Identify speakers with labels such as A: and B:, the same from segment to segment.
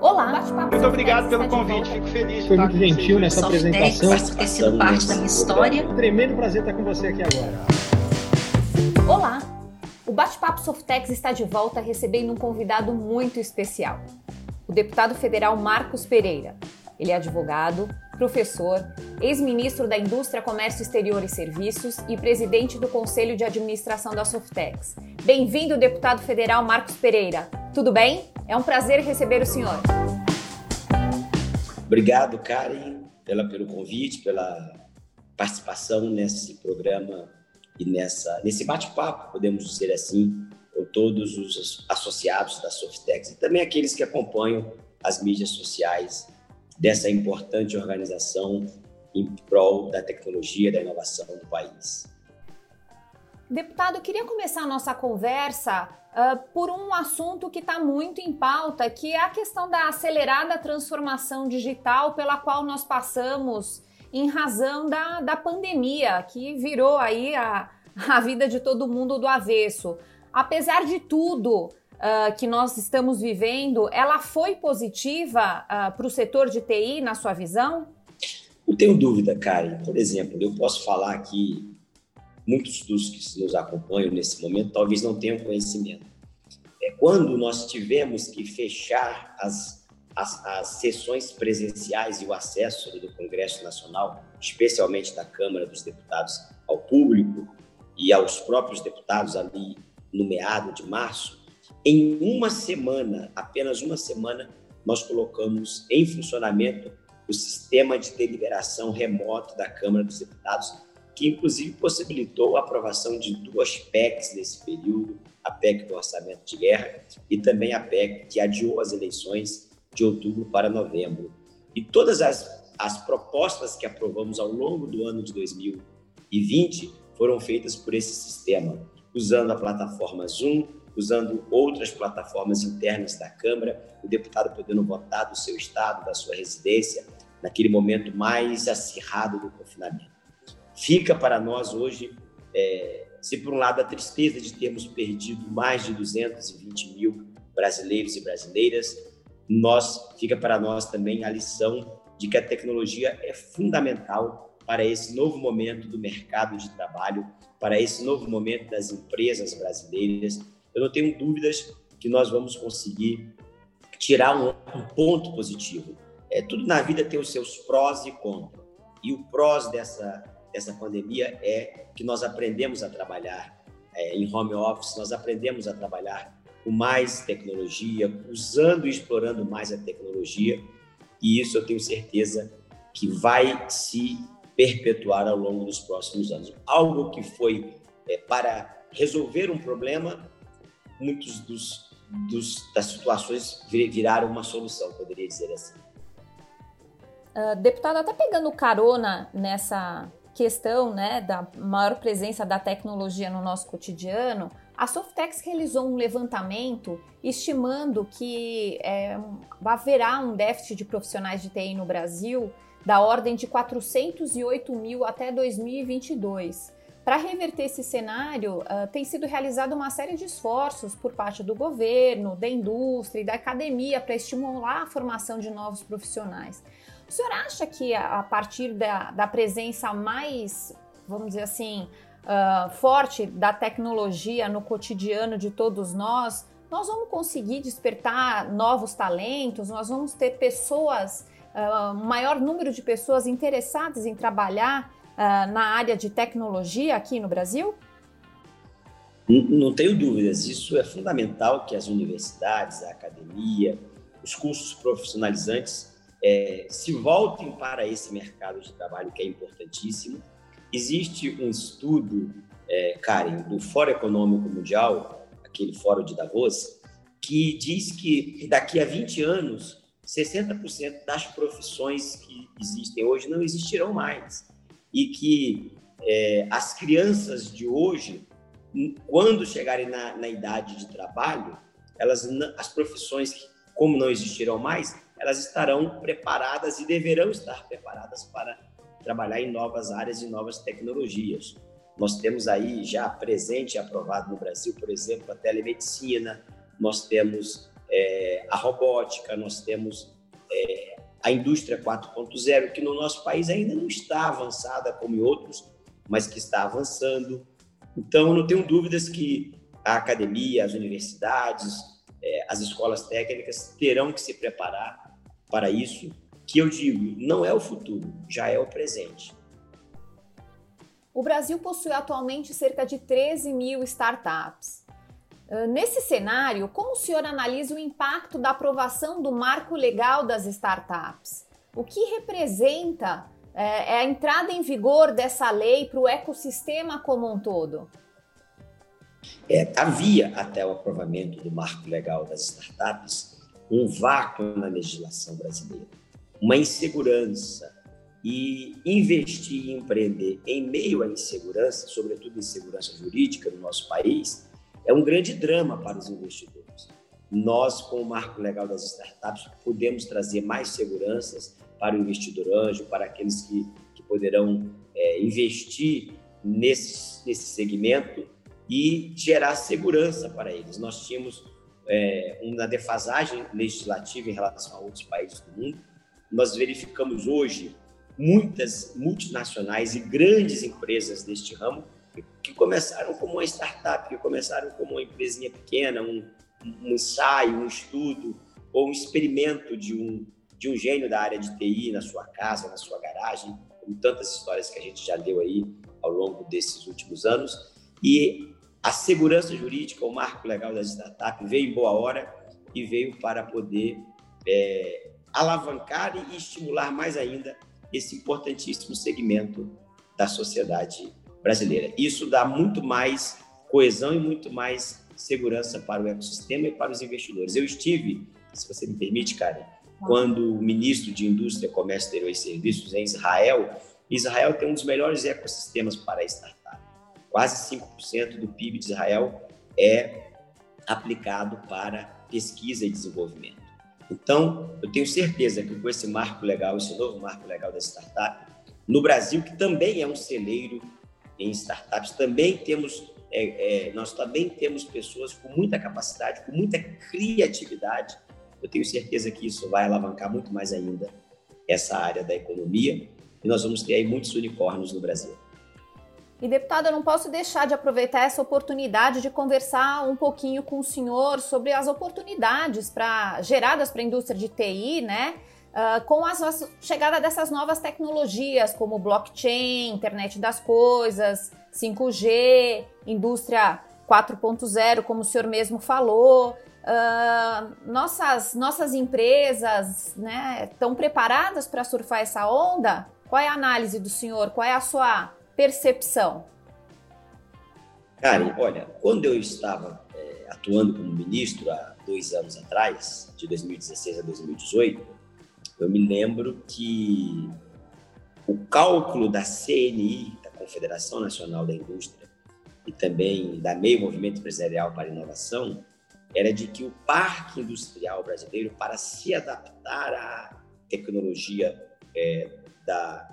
A: Olá,
B: muito obrigado pelo convite, fico feliz.
C: Foi muito gentil nessa apresentação.
D: Por ter sido parte da minha história.
C: Um tremendo prazer estar com você aqui agora.
A: Olá, o Bate-Papo Softex está de volta recebendo um convidado muito especial, o deputado federal Marcos Pereira. Ele é advogado, professor, ex-ministro da Indústria, Comércio Exterior e Serviços e presidente do Conselho de Administração da Softex. Bem-vindo, deputado federal Marcos Pereira. Tudo bem? É um prazer receber o senhor.
E: Obrigado, Karen, pela, pelo convite, pela participação nesse programa e nessa, nesse bate-papo, podemos dizer assim, com todos os associados da Softex e também aqueles que acompanham as mídias sociais dessa importante organização em prol da tecnologia e da inovação do país.
A: Deputado, queria começar a nossa conversa uh, por um assunto que está muito em pauta, que é a questão da acelerada transformação digital pela qual nós passamos em razão da, da pandemia, que virou aí a, a vida de todo mundo do avesso. Apesar de tudo, uh, que nós estamos vivendo, ela foi positiva uh, para o setor de TI, na sua visão?
E: Não tenho dúvida, Karen. Por exemplo, eu posso falar aqui, muitos dos que nos acompanham nesse momento talvez não tenham conhecimento. É quando nós tivemos que fechar as, as, as sessões presenciais e o acesso do Congresso Nacional, especialmente da Câmara dos Deputados, ao público e aos próprios deputados ali no meado de março, em uma semana, apenas uma semana, nós colocamos em funcionamento o sistema de deliberação remoto da Câmara dos Deputados, que inclusive possibilitou a aprovação de duas PECs nesse período, a PEC do orçamento de guerra e também a PEC que adiou as eleições de outubro para novembro. E todas as, as propostas que aprovamos ao longo do ano de 2020 foram feitas por esse sistema, usando a plataforma Zoom, usando outras plataformas internas da Câmara, o deputado podendo votar do seu estado, da sua residência, naquele momento mais acirrado do confinamento. Fica para nós hoje, é, se por um lado a tristeza de termos perdido mais de 220 mil brasileiros e brasileiras, nós fica para nós também a lição de que a tecnologia é fundamental para esse novo momento do mercado de trabalho, para esse novo momento das empresas brasileiras, eu não tenho dúvidas que nós vamos conseguir tirar um, um ponto positivo. É, tudo na vida tem os seus prós e contras. E o prós dessa, dessa pandemia é que nós aprendemos a trabalhar é, em home office, nós aprendemos a trabalhar com mais tecnologia, usando e explorando mais a tecnologia. E isso eu tenho certeza que vai se perpetuar ao longo dos próximos anos. Algo que foi é, para resolver um problema muitos dos, dos, das situações viraram uma solução, poderia dizer assim.
A: Uh, deputado, até pegando carona nessa questão né, da maior presença da tecnologia no nosso cotidiano, a Softex realizou um levantamento estimando que é, haverá um déficit de profissionais de TI no Brasil da ordem de 408 mil até 2022. Para reverter esse cenário, uh, tem sido realizada uma série de esforços por parte do governo, da indústria e da academia para estimular a formação de novos profissionais. O senhor acha que a, partir da, da, presença mais, vamos dizer assim, uh, forte da tecnologia no cotidiano de todos nós, nós vamos conseguir despertar novos talentos, nós vamos ter pessoas, uh, maior número de pessoas interessadas em trabalhar uh, na área de tecnologia aqui no Brasil?
E: Não, tenho dúvidas, isso é fundamental que as universidades, a academia, os cursos profissionalizantes é, se voltem para esse mercado de trabalho que é importantíssimo. Existe um estudo, é, Karen, do Fórum Econômico Mundial, aquele fórum de Davos, que diz que daqui a 20 anos, 60% das profissões que existem hoje não existirão mais e que é, as crianças de hoje, quando chegarem na, na idade de trabalho, elas, as profissões, como não existirão mais, elas estarão preparadas e deverão estar preparadas para trabalhar em novas áreas e novas tecnologias. Nós temos aí já presente e aprovado no Brasil, por exemplo, a telemedicina, nós temos é, a robótica, nós temos é, a indústria 4.0, que no nosso país ainda não está avançada como em outros, mas que está avançando. Então, não tenho dúvidas que a academia, as universidades, é, as escolas técnicas terão que se preparar para isso, que eu digo, não é o futuro, já é o presente.
A: O Brasil possui atualmente cerca de 13 mil startups. Ah, nesse cenário, como o senhor analisa o impacto da aprovação do marco legal das startups? O que representa é, a entrada em vigor dessa lei para o ecossistema como um todo?
E: É, havia, até o aprovamento do marco legal das startups, um vácuo na legislação brasileira, uma insegurança. E investir e empreender em meio à insegurança, sobretudo insegurança jurídica no nosso país, é um grande drama para os investidores. Nós, com o marco legal das startups, podemos trazer mais seguranças para o investidor anjo, para aqueles que, que poderão é, investir nesse, nesse segmento e gerar segurança para eles. Nós tínhamos é, uma defasagem legislativa em relação a outros países do mundo. Nós verificamos hoje muitas multinacionais e grandes empresas deste ramo que começaram como uma startup, que começaram como uma empresinha pequena, um, um ensaio, um estudo ou um experimento de um, de um gênio da área de TI na sua casa, na sua garagem, como tantas histórias que a gente já deu aí ao longo desses últimos anos. E a segurança jurídica, o marco legal das startups veio em boa hora e veio para poder é, alavancar e estimular mais ainda esse importantíssimo segmento da sociedade brasileira. Isso dá muito mais coesão e muito mais segurança para o ecossistema e para os investidores. Eu estive, se você me permite, Karen, quando o ministro de Indústria, Comércio Exterior e Serviços em Israel, Israel tem um dos melhores ecossistemas para startups quase 5% do PIB de Israel é aplicado para pesquisa e desenvolvimento. Então, eu tenho certeza que com esse marco legal, esse novo marco legal da startup, no Brasil, que também é um celeiro em startups, também temos, é, é, nós também temos pessoas com muita capacidade, com muita criatividade. Eu tenho certeza que isso vai alavancar muito mais ainda essa área da economia e nós vamos ter aí muitos unicórnios no Brasil.
A: E, deputado, eu não posso deixar de aproveitar essa oportunidade de conversar um pouquinho com o senhor sobre as oportunidades pra, geradas para a indústria de TI, né? Uh, com a chegada dessas novas tecnologias, como blockchain, internet das coisas, 5G, indústria 4.0, como o senhor mesmo falou. Uh, nossas, nossas empresas né, estão preparadas para surfar essa onda? Qual é a análise do senhor? Qual é a sua percepção?
E: Karen, olha, quando eu estava é, atuando como ministro há dois anos atrás, de 2016 a 2018, eu me lembro que o cálculo da CNI, da Confederação Nacional da Indústria, e também da Meio Movimento Empresarial para Inovação, era de que o parque industrial brasileiro, para se adaptar à tecnologia é, da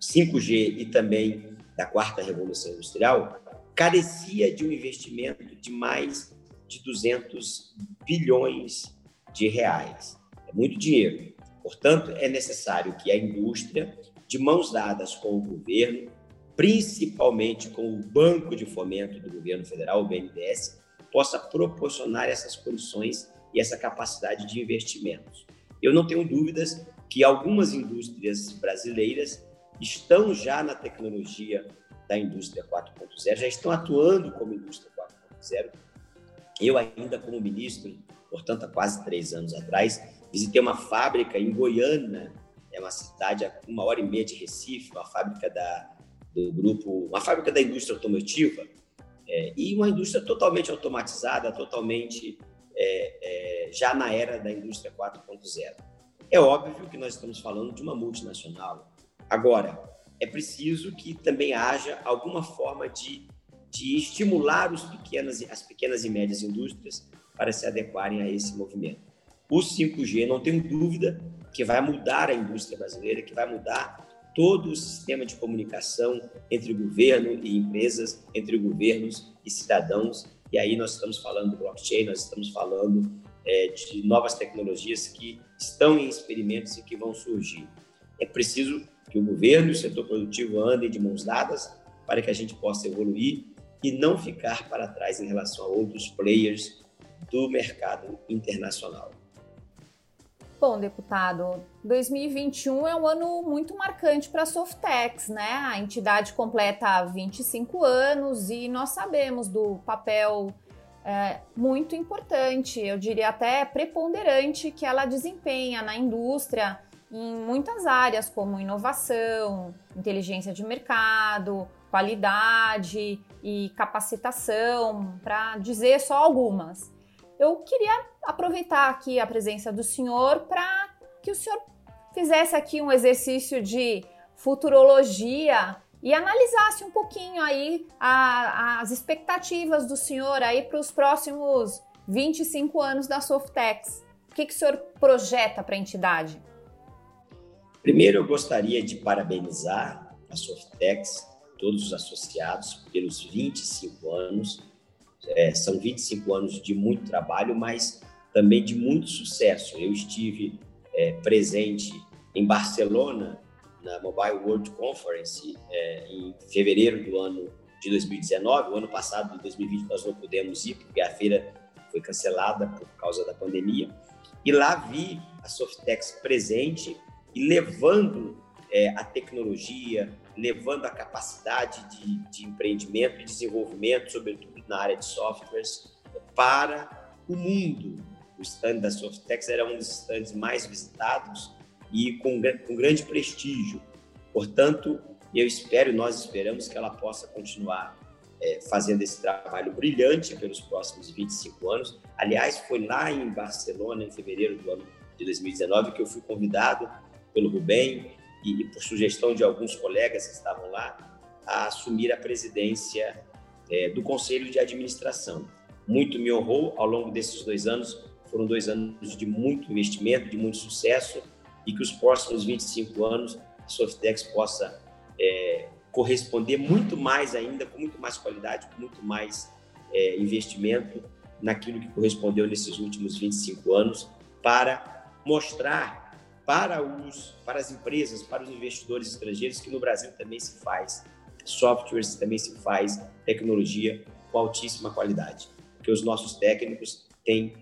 E: 5G e também da quarta revolução industrial, carecia de um investimento de mais de 200 bilhões de reais. É muito dinheiro. Portanto, é necessário que a indústria, de mãos dadas com o governo, principalmente com o Banco de Fomento do Governo Federal, o BNDES, possa proporcionar essas condições e essa capacidade de investimentos. Eu não tenho dúvidas que algumas indústrias brasileiras estão já na tecnologia da indústria 4.0, já estão atuando como indústria 4.0. Eu ainda como ministro, portanto, há quase três anos atrás, visitei uma fábrica em Goiânia, é uma cidade a uma hora e meia de Recife, uma fábrica da, do grupo, uma fábrica da indústria automotiva, é, e uma indústria totalmente automatizada, totalmente é, é, já na era da indústria 4.0. É óbvio que nós estamos falando de uma multinacional, Agora, é preciso que também haja alguma forma de, de estimular os pequenas, as pequenas e médias indústrias para se adequarem a esse movimento. O 5G, não tenho dúvida que vai mudar a indústria brasileira, que vai mudar todo o sistema de comunicação entre governo e empresas, entre governos e cidadãos. E aí nós estamos falando do blockchain, nós estamos falando é, de novas tecnologias que estão em experimentos e que vão surgir. É preciso que o governo e o setor produtivo andem de mãos dadas para que a gente possa evoluir e não ficar para trás em relação a outros players do mercado internacional.
A: Bom, deputado, 2021 é um ano muito marcante para a Softex, né? A entidade completa 25 anos e nós sabemos do papel é, muito importante, eu diria até preponderante, que ela desempenha na indústria em muitas áreas, como inovação, inteligência de mercado, qualidade e capacitação, para dizer só algumas. Eu queria aproveitar aqui a presença do senhor para que o senhor fizesse aqui um exercício de futurologia e analisasse um pouquinho aí a, as expectativas do senhor aí para os próximos 25 anos da Softex. O que, que o senhor projeta para a entidade?
E: Primeiro, eu gostaria de parabenizar a Softex, todos os associados, pelos 25 anos é, são 25 anos de muito trabalho, mas também de muito sucesso. Eu estive é, presente em Barcelona, na Mobile World Conference, é, em fevereiro do ano de 2019. O ano passado, de 2020, nós não pudemos ir, porque a feira foi cancelada por causa da pandemia. E lá vi a Softex presente e levando é, a tecnologia, levando a capacidade de, de empreendimento e desenvolvimento, sobretudo na área de softwares, para o mundo. O stand da Softex era um dos stands mais visitados e com, com grande prestígio. Portanto, eu espero, nós esperamos que ela possa continuar é, fazendo esse trabalho brilhante pelos próximos 25 anos. Aliás, foi lá em Barcelona, em fevereiro do ano de 2019, que eu fui convidado pelo Rubem e, e por sugestão de alguns colegas que estavam lá, a assumir a presidência é, do Conselho de Administração. Muito me honrou ao longo desses dois anos, foram dois anos de muito investimento, de muito sucesso, e que os próximos 25 anos a Softex possa é, corresponder muito mais ainda, com muito mais qualidade, com muito mais é, investimento naquilo que correspondeu nesses últimos 25 anos, para mostrar para, os, para as empresas, para os investidores estrangeiros, que no Brasil também se faz softwares, também se faz tecnologia com altíssima qualidade. Porque os nossos técnicos têm,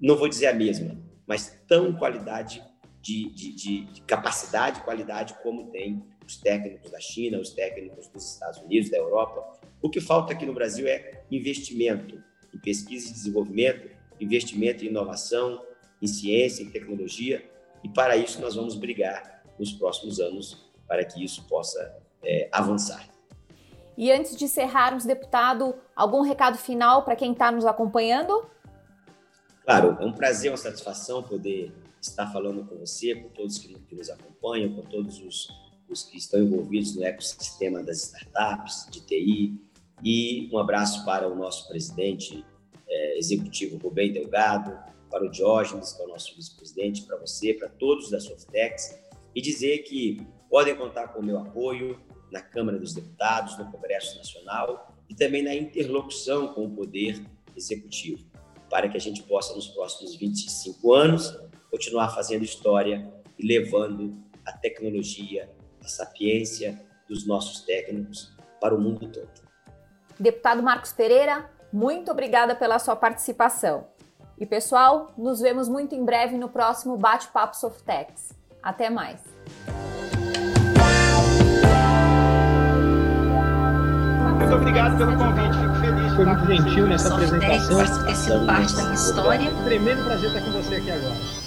E: não vou dizer a mesma, mas tão qualidade de, de, de, de capacidade qualidade como tem os técnicos da China, os técnicos dos Estados Unidos, da Europa. O que falta aqui no Brasil é investimento em pesquisa e desenvolvimento, investimento em inovação, em ciência, em tecnologia, e para isso nós vamos brigar nos próximos anos para que isso possa é, avançar.
A: E antes de encerrarmos, deputado, algum recado final para quem está nos acompanhando?
E: Claro, é um prazer, uma satisfação poder estar falando com você, com todos que, que nos acompanham, com todos os, os, que estão envolvidos no ecossistema das startups, de TI. E um abraço para o nosso presidente é, executivo Rubem Delgado, para o Diógenes, que é o nosso vice-presidente, para você, para todos da Softex, e dizer que podem contar com o meu apoio na Câmara dos Deputados, no Congresso Nacional e também na interlocução com o Poder Executivo, para que a gente possa, nos próximos 25 anos, continuar fazendo história e levando a tecnologia, a sapiência dos nossos técnicos para o mundo todo.
A: Deputado Marcos Pereira, muito obrigada pela sua participação. E pessoal, nos vemos muito em breve no próximo Bate-Papo Softex. Até mais!
B: Muito obrigado pelo convite, fico feliz.
C: Foi muito gentil nessa apresentação.
D: Ter sido parte da minha história.
C: Tremendo prazer estar com você aqui agora.